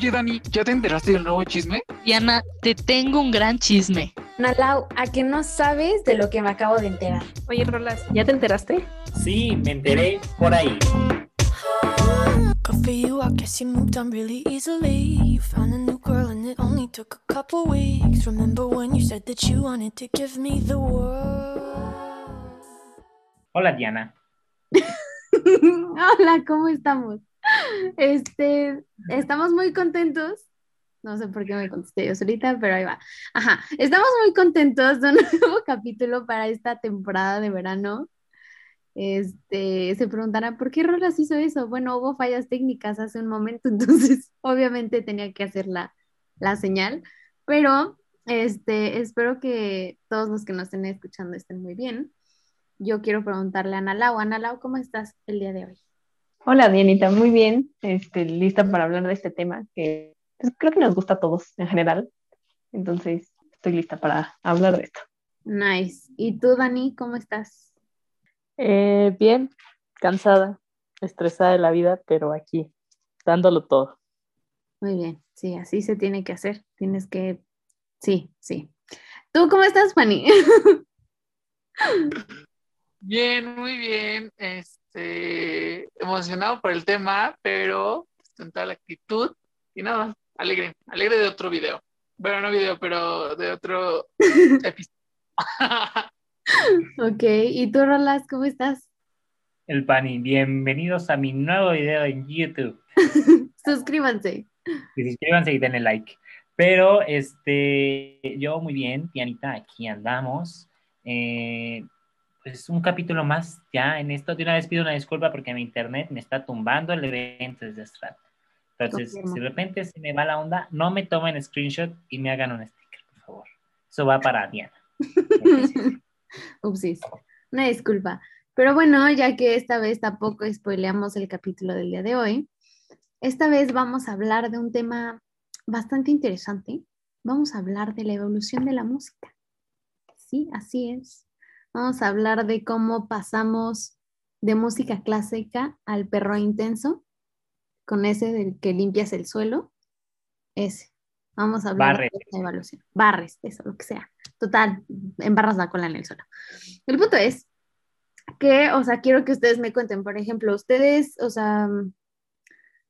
Oye, Dani, ¿ya te enteraste del nuevo chisme? Diana, te tengo un gran chisme. Nalau, ¿a que no sabes de lo que me acabo de enterar? Oye, Rolas, ¿ya te enteraste? Sí, me enteré por ahí. Good for you, I guess you moved on really easily. You found a new girl and it only took a couple weeks. Remember when you said that you wanted to give me the world? Hola, Diana. Hola, ¿cómo estamos? Este, estamos muy contentos. No sé por qué me contesté yo solita, pero ahí va. Ajá, estamos muy contentos de un nuevo capítulo para esta temporada de verano. Este, se preguntarán, ¿por qué Rolas hizo eso? Bueno, hubo fallas técnicas hace un momento, entonces obviamente tenía que hacer la, la señal, pero este, espero que todos los que nos estén escuchando estén muy bien. Yo quiero preguntarle a Ana Lau. Ana Lau, ¿cómo estás el día de hoy? Hola, Dianita, muy bien. Este, lista para hablar de este tema que pues, creo que nos gusta a todos en general. Entonces, estoy lista para hablar de esto. Nice. ¿Y tú, Dani, cómo estás? Eh, bien, cansada, estresada de la vida, pero aquí, dándolo todo. Muy bien, sí, así se tiene que hacer. Tienes que, sí, sí. ¿Tú cómo estás, Fanny? Bien, muy bien. Este, emocionado por el tema, pero con toda la actitud y nada, alegre, alegre de otro video. Bueno, no video, pero de otro episodio. ok, ¿y tú, Rolas, cómo estás? El Pani, bienvenidos a mi nuevo video en YouTube. Suscríbanse. Y suscríbanse y denle like. Pero, este, yo muy bien, Dianita, aquí andamos. Eh, pues un capítulo más ya en esto. De una vez pido una disculpa porque mi internet me está tumbando el evento desde rato. Entonces, si de repente se me va la onda, no me tomen screenshot y me hagan un sticker, por favor. Eso va para Diana. Upsis, una disculpa. Pero bueno, ya que esta vez tampoco spoileamos el capítulo del día de hoy, esta vez vamos a hablar de un tema bastante interesante. Vamos a hablar de la evolución de la música. Sí, así es. Vamos a hablar de cómo pasamos de música clásica al perro intenso, con ese del que limpias el suelo. Ese. Vamos a hablar Barres. de esa evolución. Barres, eso, lo que sea. Total, embarras la cola en el suelo. El punto es que, o sea, quiero que ustedes me cuenten, por ejemplo, ustedes, o sea,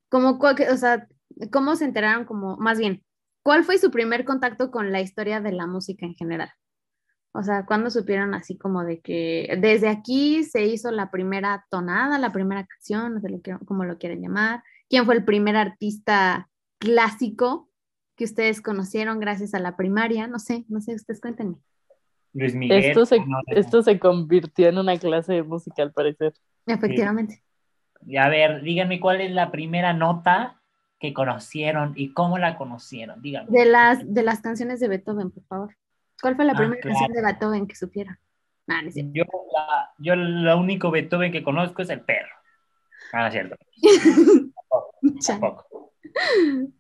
como, o sea, cómo se enteraron, como, más bien, ¿cuál fue su primer contacto con la historia de la música en general? O sea, ¿cuándo supieron así como de que desde aquí se hizo la primera tonada, la primera canción, no sé lo que, como lo quieren llamar? ¿Quién fue el primer artista clásico que ustedes conocieron gracias a la primaria? No sé, no sé, ustedes cuéntenme. Luis Miguel. Esto se, no, no. esto se convirtió en una clase de música, al parecer. Efectivamente. Y a ver, díganme cuál es la primera nota que conocieron y cómo la conocieron. Díganme. De las, de las canciones de Beethoven, por favor. ¿Cuál fue la Ah, primera claro. canción de Beethoven que supieron? Ah, no es cierto. Yo, la, yo lo único Beethoven que conozco es el perro. Ah, no es cierto. Tampoco.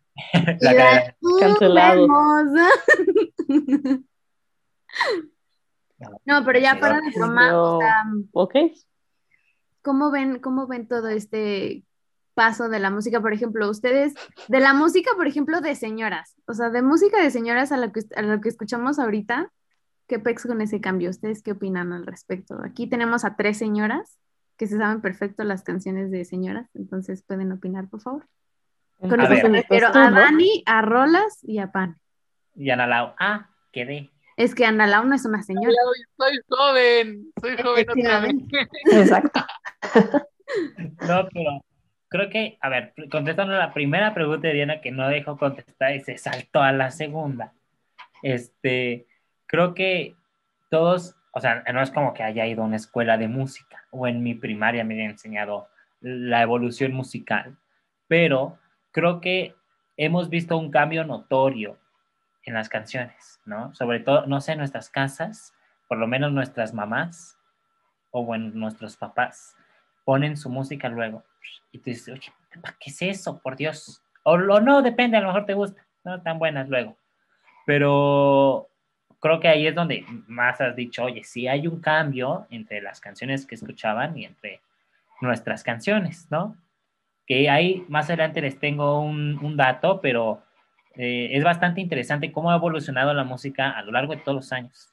La ¡Uh, Cancelado. No, pero ya para de broma, o Pero- sea, ¿Ok? ¿cómo ven, ¿cómo ven todo este paso de la música? Por ejemplo, ustedes, de la música, por ejemplo, de señoras, o sea, de música de señoras a lo que, a lo que escuchamos ahorita, ¿qué pex con ese cambio? ¿Ustedes qué opinan al respecto? Aquí tenemos a tres señoras que se saben perfecto las canciones de señoras, entonces pueden opinar, por favor. Con A eso ver. me refiero Pues tú, a ¿no? Dani, a Rolas y a Pan. Y Ana Lau, ah, quedé. Es que Ana Lau no es una señora. Soy joven, soy joven otra vez. Exacto. No, pero creo que, a ver, contestando la primera pregunta de Diana que no dejó contestar y se saltó a la segunda. Este, creo que todos, o sea, no es como que haya ido a una escuela de música o en mi primaria me hayan enseñado la evolución musical, pero creo que hemos visto un cambio notorio en las canciones, ¿no? Sobre todo, no sé, en nuestras casas, por lo menos nuestras mamás o bueno, nuestros papás ponen su música luego y tú dices, oye, ¿qué es eso? Por Dios. O, o no, depende, a lo mejor te gusta, no tan buenas luego. Pero creo que ahí es donde más has dicho, oye, sí hay un cambio entre las canciones que escuchaban y entre nuestras canciones, ¿no? que ahí más adelante les tengo un, un dato, pero eh, es bastante interesante cómo ha evolucionado la música a lo largo de todos los años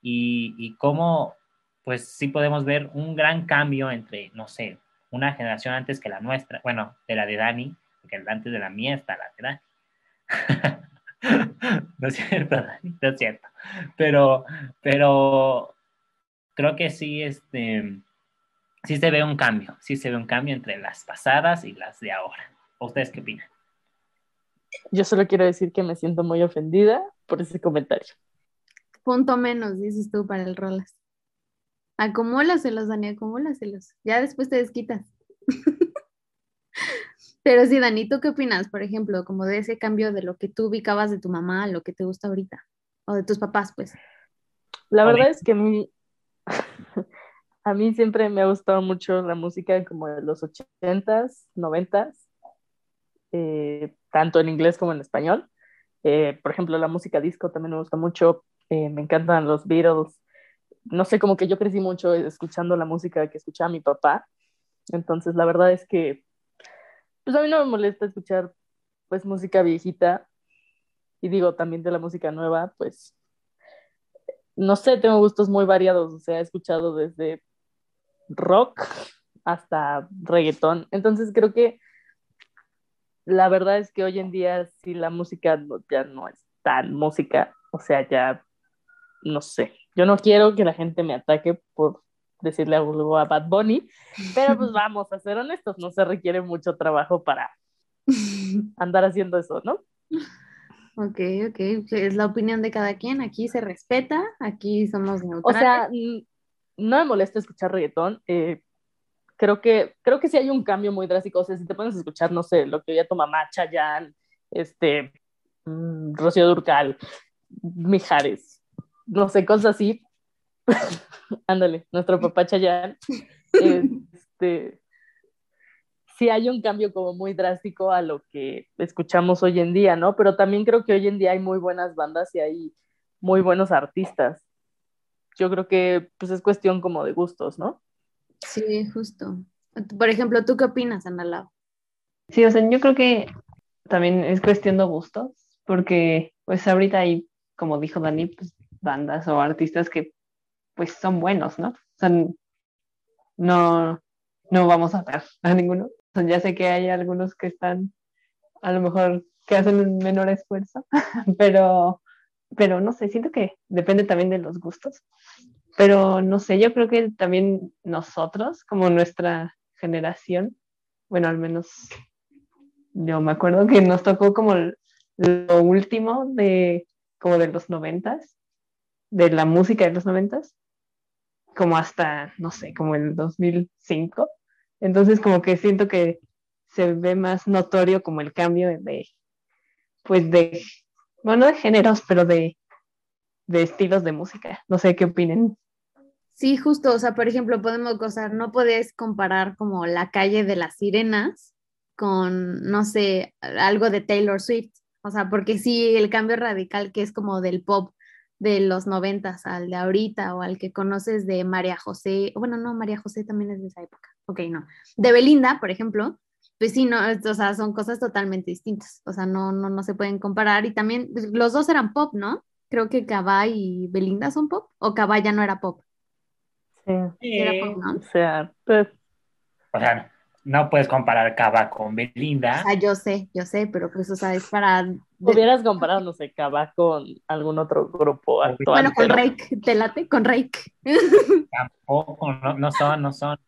y, y cómo, pues sí podemos ver un gran cambio entre, no sé, una generación antes que la nuestra, bueno, de la de Dani, porque antes de la mía está la de Dani. no es cierto, Dani, no es cierto. Pero, pero creo que sí, este, sí se ve un cambio, sí se ve un cambio entre las pasadas y las de ahora. ¿Ustedes qué opinan? Yo solo quiero decir que me siento muy ofendida por ese comentario. Punto menos, dices tú, para el rolas. Acumúlaselos, Dani, acumúlaselos. Ya después te desquitas. Pero sí, Dani, ¿tú qué opinas, por ejemplo, como de ese cambio de lo que tú ubicabas de tu mamá a lo que te gusta ahorita? O de tus papás, pues. La verdad es que a mí, a mí siempre me ha gustado mucho la música como de los ochentas, noventas, eh, tanto en inglés como en español. Eh, por ejemplo, la música disco también me gusta mucho. eh, me encantan los Beatles. No sé, como que yo crecí mucho escuchando la música que escuchaba mi papá. Entonces, la verdad es que, pues a mí no me molesta escuchar, pues, música viejita. Y digo, también de la música nueva, pues, no sé, tengo gustos muy variados. O sea, he escuchado desde rock hasta reggaetón. Entonces, creo que la verdad es que hoy en día sí la música ya no es tan música, o sea, ya no sé. Yo no quiero que la gente me ataque por decirle algo a Bad Bunny, pero pues vamos a ser honestos, no se requiere mucho trabajo para andar haciendo eso, ¿no? Ok, ok. Es la opinión de cada quien. Aquí se respeta. Aquí somos O neutrales. sea, mm, no me molesta escuchar reggaetón. eh, creo que, creo que sí hay un cambio muy drástico. O sea, si te pones a escuchar, no sé, lo que oía tu mamá, Chayanne, este, mm, Rocío Durcal, Mijares, no sé, cosas así. Ándale, nuestro papá Chayanne. este, sí hay un cambio como muy drástico a lo que escuchamos hoy en día, ¿no? Pero también creo que hoy en día hay muy buenas bandas y hay muy buenos artistas. Yo creo que pues es cuestión como de gustos, ¿no? Sí, justo. Por ejemplo, ¿tú qué opinas, Ana Lau? Sí, o sea, yo creo que también es cuestión de gustos, porque pues ahorita hay, como dijo Dani, pues bandas o artistas que pues son buenos, ¿no? Sea, no, no vamos a ver a ninguno. Ya sé que hay algunos que están, a lo mejor, que hacen un menor esfuerzo, pero, pero no sé, siento que depende también de los gustos. Pero no sé, yo creo que también nosotros, como nuestra generación, bueno, al menos yo me acuerdo que nos tocó como lo último de como de los noventas, de la música de los noventas, como hasta, no sé, como el 2005. Entonces como que siento que se ve más notorio como el cambio de, pues de, bueno, de géneros, pero de, de estilos de música. No sé qué opinen. Sí, justo, o sea, por ejemplo, podemos, sea, no puedes comparar como la calle de las sirenas con, no sé, algo de Taylor Swift, o sea, porque sí, el cambio radical que es como del pop de los noventas al de ahorita o al que conoces de María José, bueno, no, María José también es de esa época, ok, no, de Belinda, por ejemplo, pues sí, no, o sea, son cosas totalmente distintas, o sea, no, no, no se pueden comparar y también pues, los dos eran pop, ¿no? Creo que Cabá y Belinda son pop, o Cabá ya no era pop. Sí. Sí era pop, ¿no? O sea, pues, O sea, no puedes comparar Cava con O Belinda. sea, yo sé, yo sé, pero pues, o sea, es para... hubieras comparado, no sé, Cava con algún otro grupo actual. Bueno, con pero- Rake, ¿te late? Con Rake. Tampoco, no, no son, no son.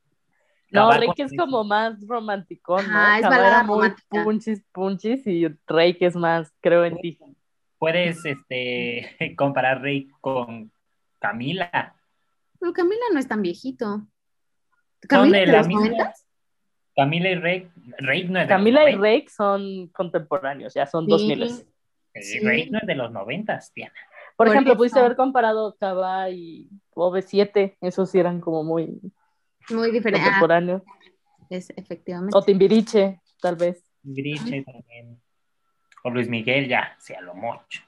No, Rake con- es como más romanticón, ¿no? Ajá, es balada romántica. punchis, punchis y Rake es más, creo en ti. Puedes este, comparar Rey con Camila. Pero Camila no es tan viejito. Son ¿Camila de de la los misma. 90? Camila y Rey. Rey no es de Camila los y 90. Rake son contemporáneos, ya son Sí. dos miles. Sí. Rey no es de los noventas, Diana. Por, Por ejemplo, eso. pudiste haber comparado Cava y OV7, esos sí eran como muy Muy diferente. Ah, contemporáneos. es, efectivamente. O Timbiriche, tal vez. Griche también. O Luis Miguel, ya, sea lo mucho.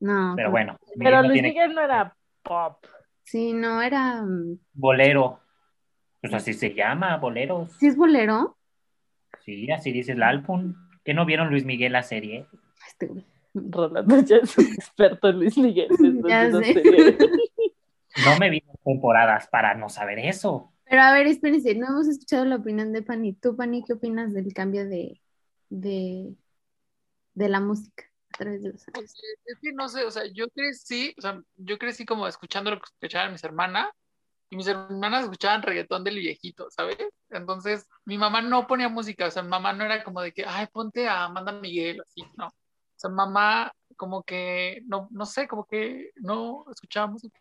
No, Pero bueno, Pero no Luis tiene Miguel no era pop. Sí, no, era... mm, bolero. Pues así se llama, boleros. ¿Sí es bolero? Sí, así dice el álbum. ¿Que no vieron Luis Miguel la serie? Este güey. Rolando ya es un experto en Luis Miguel. Ya sé. No me vi temporadas para no saber eso. Pero a ver, espérense, no hemos escuchado la opinión de Pani. ¿Tú, Pani, qué opinas del cambio de, de, de la música a través de los años? Es que no sé, o sea, yo crecí, o sea, yo crecí como escuchando lo que escuchaban mis hermanas y mis hermanas escuchaban reggaetón del viejito, ¿sabes? Entonces, mi mamá no ponía música, o sea, mi mamá no era como de que, ay, ponte a Amanda Miguel, así, no. O sea, mamá como que, no, no sé, como que no escuchaba música.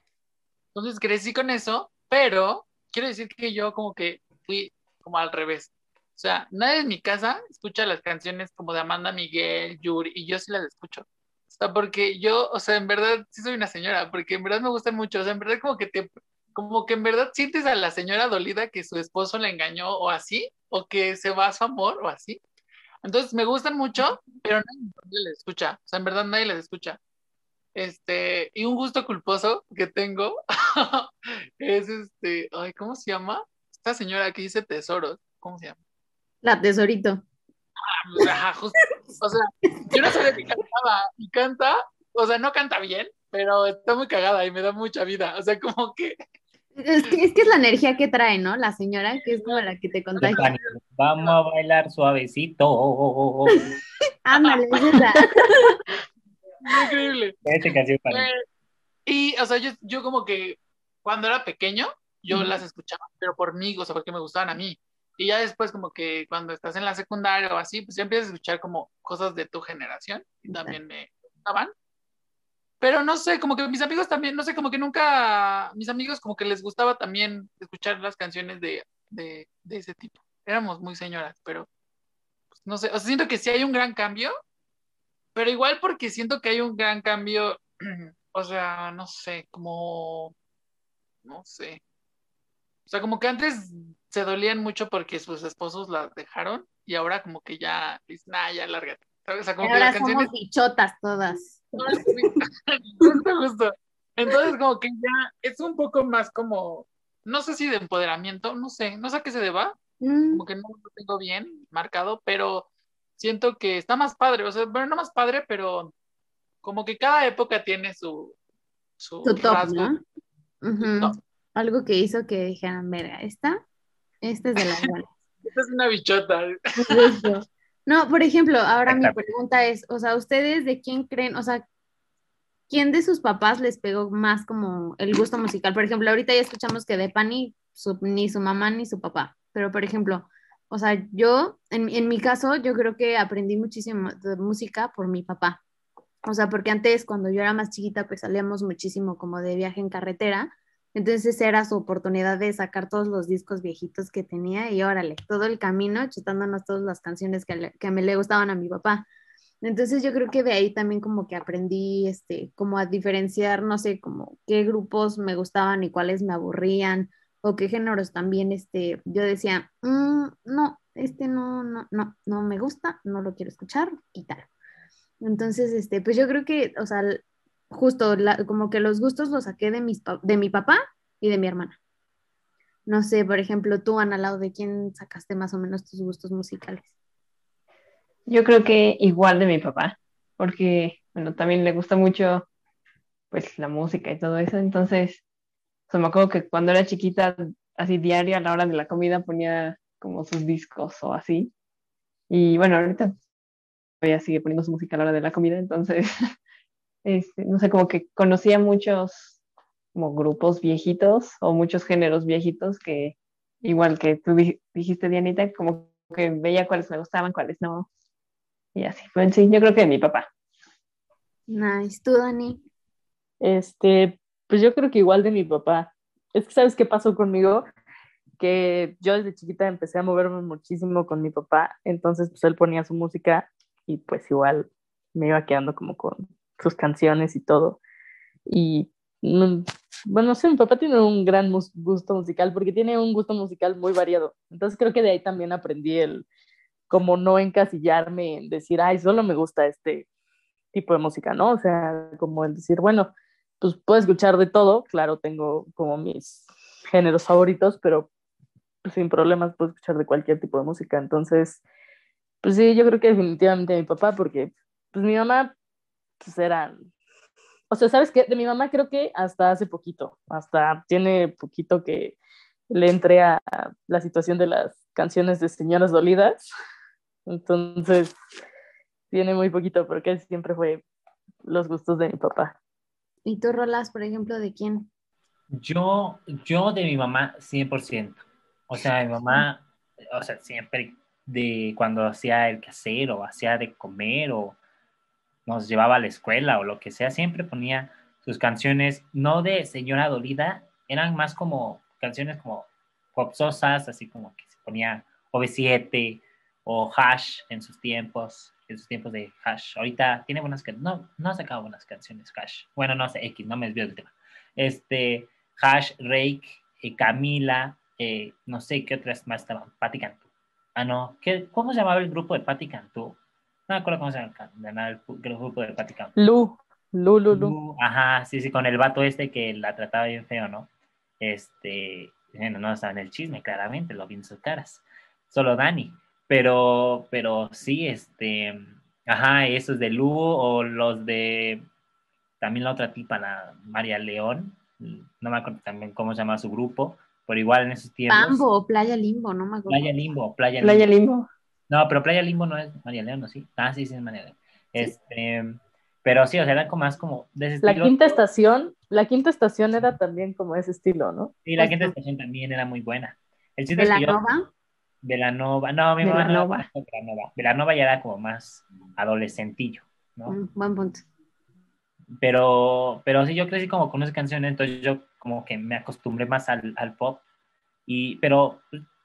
Entonces crecí con eso, pero quiero decir que yo como que fui como al revés. O sea, nadie en mi casa escucha las canciones como de Amanda Miguel, Yuri, y yo sí las escucho. O sea, porque yo, o sea, en verdad sí soy una señora, porque en verdad me gustan mucho, o sea, en verdad como que te, como que en verdad sientes a la señora dolida que su esposo la engañó o así, o que se va a su amor o así. Entonces me gustan mucho, pero nadie les escucha, o sea, en verdad nadie les escucha. Este, y un gusto culposo que tengo es este, ay, ¿cómo se llama? Esta señora que dice tesoros, ¿cómo se llama? La tesorito. Ajá, justo. O sea, yo no sabía que cantaba y canta, o sea, no canta bien, pero está muy cagada y me da mucha vida. O sea, como que Es que, es que es la energía que trae, ¿no? La señora, que es como la que te contagia. Vamos a bailar suavecito. Ándale, esa. increíble. Esta canción para mí. Eh, Y, o sea, yo, yo como que cuando era pequeño, yo las escuchaba, pero por mí, o sea, porque me gustaban a mí. Y ya después, como que cuando estás en la secundaria o así, pues ya empiezas a escuchar como cosas de tu generación y también me gustaban. Pero no sé, como que mis amigos también, no sé, como que nunca, mis amigos como que les gustaba también escuchar las canciones de, de, ese tipo. Éramos muy señoras, pero pues, no sé, o sea, siento que sí hay un gran cambio, pero igual porque siento que hay un gran cambio, o sea, no sé, como, no sé. O sea, como que antes se dolían mucho porque sus esposos las dejaron y ahora como que ya dicen, ah, ya lárgate. O sea, como que Ahora canciones somos bichotas todas. justo, justo. Entonces, como que ya es un poco más como, no sé si de empoderamiento, no sé, no sé a qué se deba, Mm, como que no lo tengo bien marcado, pero siento que está más padre, o sea, bueno, no más padre, pero como que cada época tiene su, su, Su top, rasgo. ¿no? Ujú. top. Algo que hizo que dijeran, verga, esta, esta es de buenas. Esta es una bichota. No, por ejemplo, ahora mi pregunta es, o sea, ¿ustedes de quién creen, o sea, quién de sus papás les pegó más como el gusto musical? Por ejemplo, ahorita ya escuchamos que de Pani, su- ni su mamá ni su papá, pero por ejemplo, o sea, yo, en, en mi caso, yo creo que aprendí muchísimo de música por mi papá. O sea, porque antes, cuando yo era más chiquita, pues salíamos muchísimo como de viaje en carretera. Entonces era su oportunidad de sacar todos los discos viejitos que tenía y órale, todo el camino chutándonos todas las canciones que, le- que me le gustaban a mi papá. Entonces yo creo que de ahí también como que aprendí este, como a diferenciar, no sé, como qué grupos me gustaban y cuáles me aburrían o qué géneros también, este, yo decía, "Mm, no, este no, no, no, no me gusta, no lo quiero escuchar, quitar. Entonces, este, pues yo creo que, o sea, justo la- como que los gustos los saqué de, mis, de mi papá y de mi hermana. No sé, por ejemplo, tú, Ana, lado de quién sacaste más o menos tus gustos musicales. Yo creo que igual de mi papá, porque, bueno, también le gusta mucho, pues, la música y todo eso. Entonces, o sea, me acuerdo que cuando era chiquita, así diario a la hora de la comida ponía como sus discos o así. Y bueno, ahorita todavía sigue poniendo su música a la hora de la comida, entonces, este, no sé, como que conocía muchos como grupos viejitos o muchos géneros viejitos que, igual que tú di- dijiste, Dianita, como que veía cuáles me gustaban, cuáles no. Y así, pues sí, yo creo que de mi papá. Nice, tú, Dani. Este, pues yo creo que igual de mi papá. Es que, ¿sabes qué pasó conmigo? Que yo desde chiquita empecé a moverme muchísimo con mi papá, entonces pues él ponía su música y pues igual me iba quedando como con sus canciones y todo. Y mm, bueno, no sé, mi papá tiene un gran gusto musical porque tiene un gusto musical muy variado. Entonces creo que de ahí también aprendí el como no encasillarme en decir, ay, solo me gusta este tipo de música, ¿no? O sea, como el decir, bueno, pues puedo escuchar de todo, claro, tengo como mis géneros favoritos, pero sin problemas puedo escuchar de cualquier tipo de música. Entonces, Pues sí, yo creo que definitivamente mi papá, porque pues mi mamá, pues era, o sea, ¿sabes qué? De mi mamá creo que hasta hace poquito, hasta tiene poquito que le entré a la situación de las canciones de señoras dolidas, entonces tiene muy poquito, porque siempre fue los gustos de mi papá. ¿Y tú rolas, por ejemplo, de quién? Yo, yo de mi mamá, 100%. O sea, mi mamá, o sea, siempre de cuando hacía el quehacer o hacía de comer o nos llevaba a la escuela o lo que sea, siempre ponía sus canciones, no de señora dolida, eran más como canciones como popsosas, así como que se ponía OV7 o Hash en sus tiempos, en sus tiempos de Hash. Ahorita tiene buenas canciones, no, no ha sacado buenas canciones Hash. Bueno, no sé, X, no me desvío del tema. Este, Hash, Rake, eh, Camila, eh, no sé qué otras más estaban, Patti Cantú. Ah, no, ¿qué, ¿cómo se llamaba el grupo de Patti Cantú? No me acuerdo cómo se llamaba el, grupo de Patti Cantú. Lu, Lu, Lu, Lu. Ajá, sí, sí, con el vato este que la trataba bien feo, ¿no? Este, bueno, no estaba en el chisme, claramente, lo vi en sus caras. Solo Dani. Pero, pero sí, este, ajá, esos de Lu o los de, también la otra tipa, la María León, no me acuerdo también cómo se llama su grupo, pero igual en esos tiempos. Bambo o Playa Limbo, no me acuerdo. Playa Limbo, Playa, Playa Limbo. No, pero Playa Limbo no es María León, ¿no? Sí. Ah, sí, sí es María León. Este, pero sí, o sea, era como más como de ese La estilo. quinta estación, la quinta estación era también como ese estilo, ¿no? Sí, la quinta estación también era muy buena. El ¿De la que yo- Nova? Velanova, no, mi mamá no Velanova. era tanto Velanova. Velanova ya era como más adolescentillo, ¿no? Mm, buen punto. Pero, pero sí, yo crecí como con esa canción, entonces yo como que me acostumbré más al, al pop. Y, pero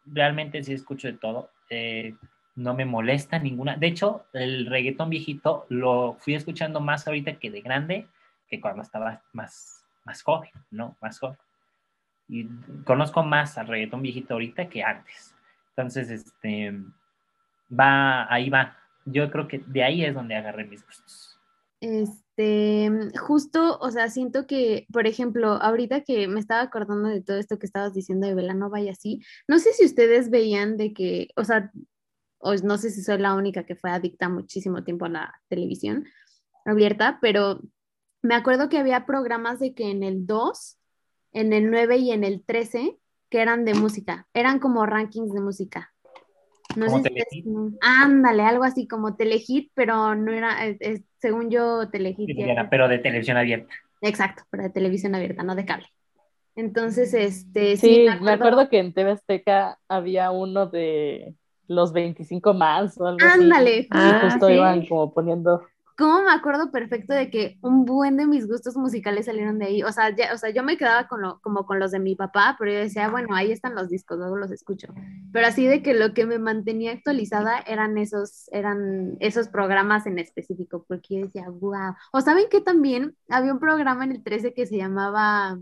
realmente sí escucho de todo. eh, no me molesta ninguna. De hecho, el reggaetón viejito lo fui escuchando más ahorita que de grande, que cuando estaba más, más joven, ¿no? Más joven. Y conozco más al reggaetón viejito ahorita que antes. Entonces, este, va, ahí va. Yo creo que de ahí es donde agarré mis gustos. Este, justo, o sea, siento que, por ejemplo, ahorita que me estaba acordando de todo esto que estabas diciendo de Velanova y así, no sé si ustedes veían de que, o sea, o no sé si soy la única que fue adicta muchísimo tiempo a la televisión abierta, pero me acuerdo que había programas de que en el 2, en el 9 y en el 13, que eran de música, eran como rankings de música. No ¿Como sé si es- ándale, algo así como Telehit, pero no era, es- es- según yo, Telehit Sí, era- pero de televisión abierta. Exacto, pero de televisión abierta, no de cable. Entonces, este, Sí, sí, me acuerdo que en TV Azteca había uno de los 25 más o algo así. Y Ah, justo sí. iban como poniendo. ¿Cómo me acuerdo perfecto de que un buen de mis gustos musicales salieron de ahí? O sea, ya, o sea, yo me quedaba con lo, como con los de mi papá, pero yo decía, bueno, ahí están los discos, luego los escucho. Pero así de que lo que me mantenía actualizada eran esos, eran esos programas en específico, porque yo decía, wow. O saben que también había un programa en el 13 que se llamaba,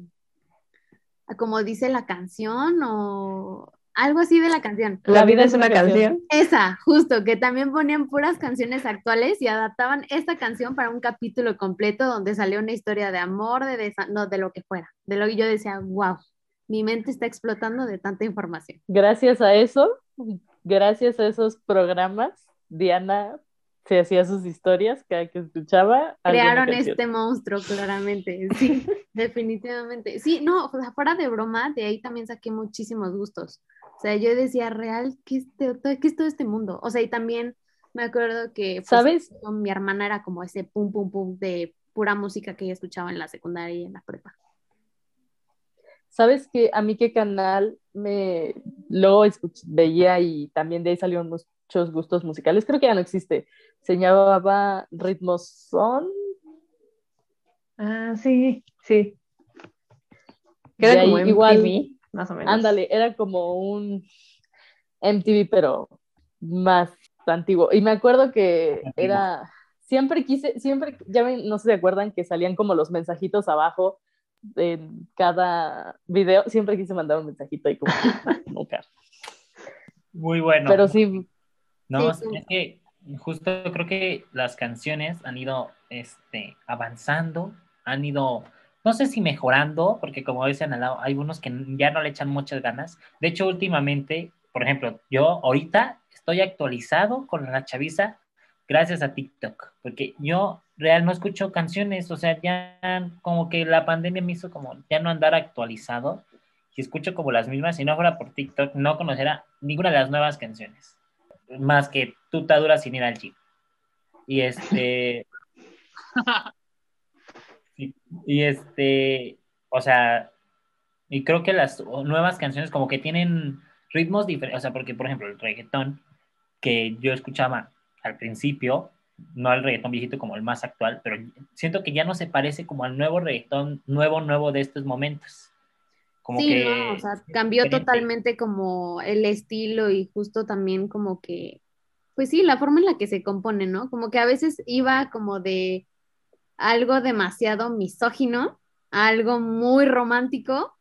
como dice la canción, o algo así de la canción. La vida es una canción. Esa, justo, que también ponían puras canciones actuales y adaptaban esta canción para un capítulo completo donde salió una historia de amor, de desa- no, de lo que fuera. De lo que yo decía, wow, mi mente está explotando de tanta información. Gracias a eso, gracias a esos programas, Diana se hacía sus historias cada que escuchaba. Crearon este monstruo, claramente. Sí, definitivamente. Sí, no, o sea, fuera de broma, de ahí también saqué muchísimos gustos. O sea, yo decía, real, ¿qué es, te- qué es todo este mundo? O sea, y también me acuerdo que pues, ¿Sabes? con mi hermana era como ese pum, pum, pum de pura música que ella escuchaba en la secundaria y en la prepa. ¿Sabes que a mí qué canal me luego escuch- veía y también de ahí salieron muchos gustos musicales? Creo que ya no existe. Se llamaba Ritmos Son. Ah, sí, sí. Que De era ahí como igual- MTV, más o menos. Ándale, era como un MTV, pero más antiguo. Y me acuerdo que Antiguo. era, siempre quise, siempre, ya ven, no sé si se acuerdan que salían como los mensajitos abajo en cada video, siempre quise mandar un mensajito y como, nunca. Muy bueno. Pero sí, No, Sí, sí. es que justo creo que las canciones han ido este, avanzando, han ido, no sé si mejorando, porque como dicen hay unos que ya no le echan muchas ganas. De hecho, últimamente, por ejemplo, yo ahorita estoy actualizado con la chaviza gracias a TikTok, porque yo real no escucho canciones, o sea, ya como que la pandemia me hizo como ya no andar actualizado y escucho como las mismas, si no fuera por TikTok no conociera ninguna de las nuevas canciones, más que tuta dura sin ir al. Y este... y, y este, o sea, y creo que las nuevas canciones como que tienen ritmos diferentes, o sea, porque por ejemplo el reggaetón que yo escuchaba al principio, no al reggaetón viejito como el más actual, pero siento que ya no se parece como al nuevo reggaetón, nuevo, nuevo de estos momentos. Como sí, que no, o sea, cambió diferente. totalmente como el estilo y justo también como que, pues sí, la forma en la que se compone, ¿no? Como que a veces iba como de algo demasiado misógino algo muy romántico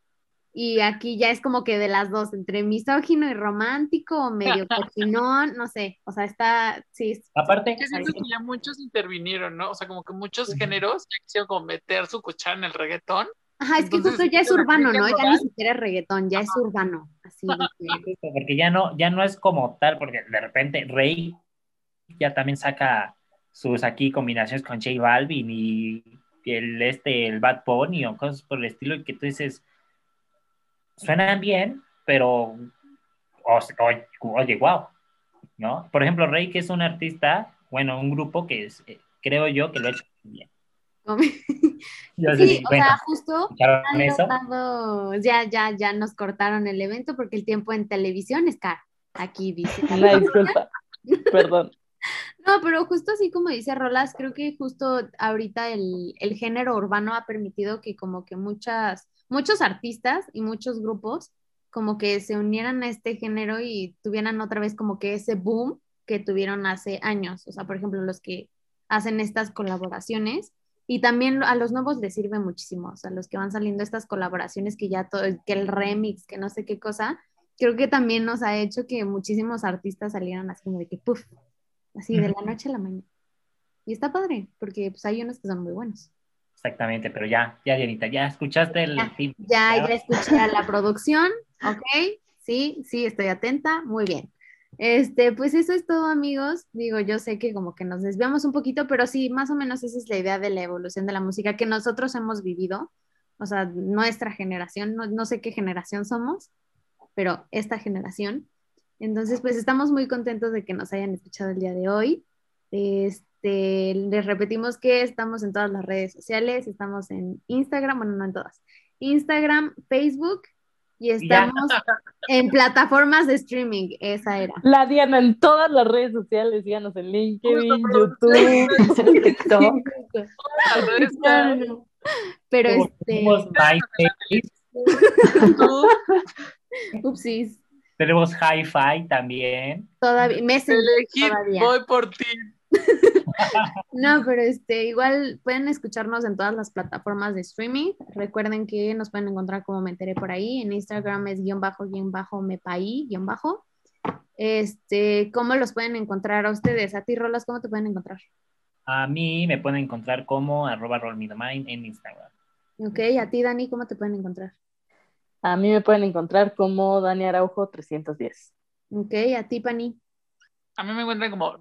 y aquí ya es como que de las dos, entre misógino y romántico o medio cochinón, no sé, o sea, está, sí, Aparte, Yo siento que ya muchos intervinieron, ¿no? O sea, como que muchos géneros ya quisieron como meter su cuchara en el reggaetón. Ajá, es que Entonces, justo ya es urbano, ¿no? Ya ni siquiera es reggaetón, ya es urbano, así que- porque ya no, ya no es como tal, porque de repente Rey ya también saca sus aquí combinaciones con J Balvin y el este, el Bad Bunny o cosas por el estilo, y que tú dices, suenan bien, pero o- o- oye, wow, ¿no? Por ejemplo, Rey, que es un artista, bueno, un grupo que es, eh, creo yo que lo ha hecho bien. Yo Sí, o bueno, sea, justo ya, ya, ya nos cortaron el evento porque el tiempo en televisión es caro. Aquí dice. Una disculpa. Perdón. No, pero justo así como dice Rolas, creo que justo ahorita el, el género urbano ha permitido que como que muchas, muchos artistas y muchos grupos como que se unieran a este género y tuvieran otra vez como que ese boom que tuvieron hace años. O sea, por ejemplo, los que hacen estas colaboraciones y también a los nuevos les sirve muchísimo. O sea, los que van saliendo estas colaboraciones que ya todo, que el remix, que no sé qué cosa, creo que también nos ha hecho que muchísimos artistas salieran así como de que, puff, así de la noche a la mañana. Y está padre, porque pues hay unos que son muy buenos. Exactamente, pero ya, ya, Dianita, ya escuchaste el Ya. Ya, ya escuché a la producción, ¿ok? Sí, sí, estoy atenta, muy bien. Este, pues eso es todo, amigos. Digo, yo sé que como que nos desviamos un poquito, pero sí, más o menos esa es la idea de la evolución de la música que nosotros hemos vivido, o sea, nuestra generación, no, no sé qué generación somos, pero esta generación. Entonces, pues estamos muy contentos de que nos hayan escuchado el día de hoy. Este, les repetimos que estamos en todas las redes sociales, estamos en Instagram, bueno, no en todas, Instagram, Facebook y Ya. estamos en plataformas de streaming, esa era. La Diana en todas las redes sociales, síganos en LinkedIn, YouTube. TikTok. Pero Como este, upsis, tenemos Hi-Fi también. todavía, Messenger todavía. voy por ti. No, pero este, igual pueden escucharnos en todas las plataformas de streaming. Recuerden que nos pueden encontrar como me enteré por ahí. En Instagram es guion bajo, guion bajo, mepaí, guion bajo. Este, ¿cómo los pueden encontrar a ustedes? A ti, Rolas, ¿cómo te pueden encontrar? A mí me pueden encontrar como arroba rollmethemind en Instagram. Ok, a ti, Dani, ¿cómo te pueden encontrar? A mí me pueden encontrar como Dani Araujo 310. Ok, a ti, Pani. A mí me encuentran como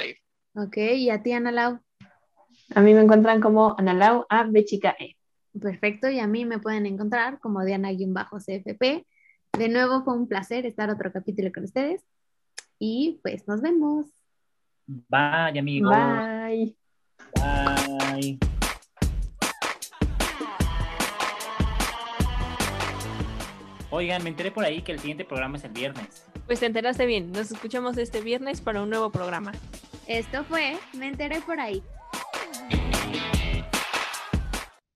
aire. Ok, y a ti, Ana Lau. A mí me encuentran como Analau A B chica E. Perfecto, y a mí me pueden encontrar como Diana-CFP. De nuevo, fue un placer estar otro capítulo con ustedes. Y pues nos vemos. Bye, amigos. Bye. Bye. Oigan, me enteré por ahí que el siguiente programa es el viernes. Pues te enteraste bien. Nos escuchamos este viernes para un nuevo programa. Esto fue Me enteré por ahí.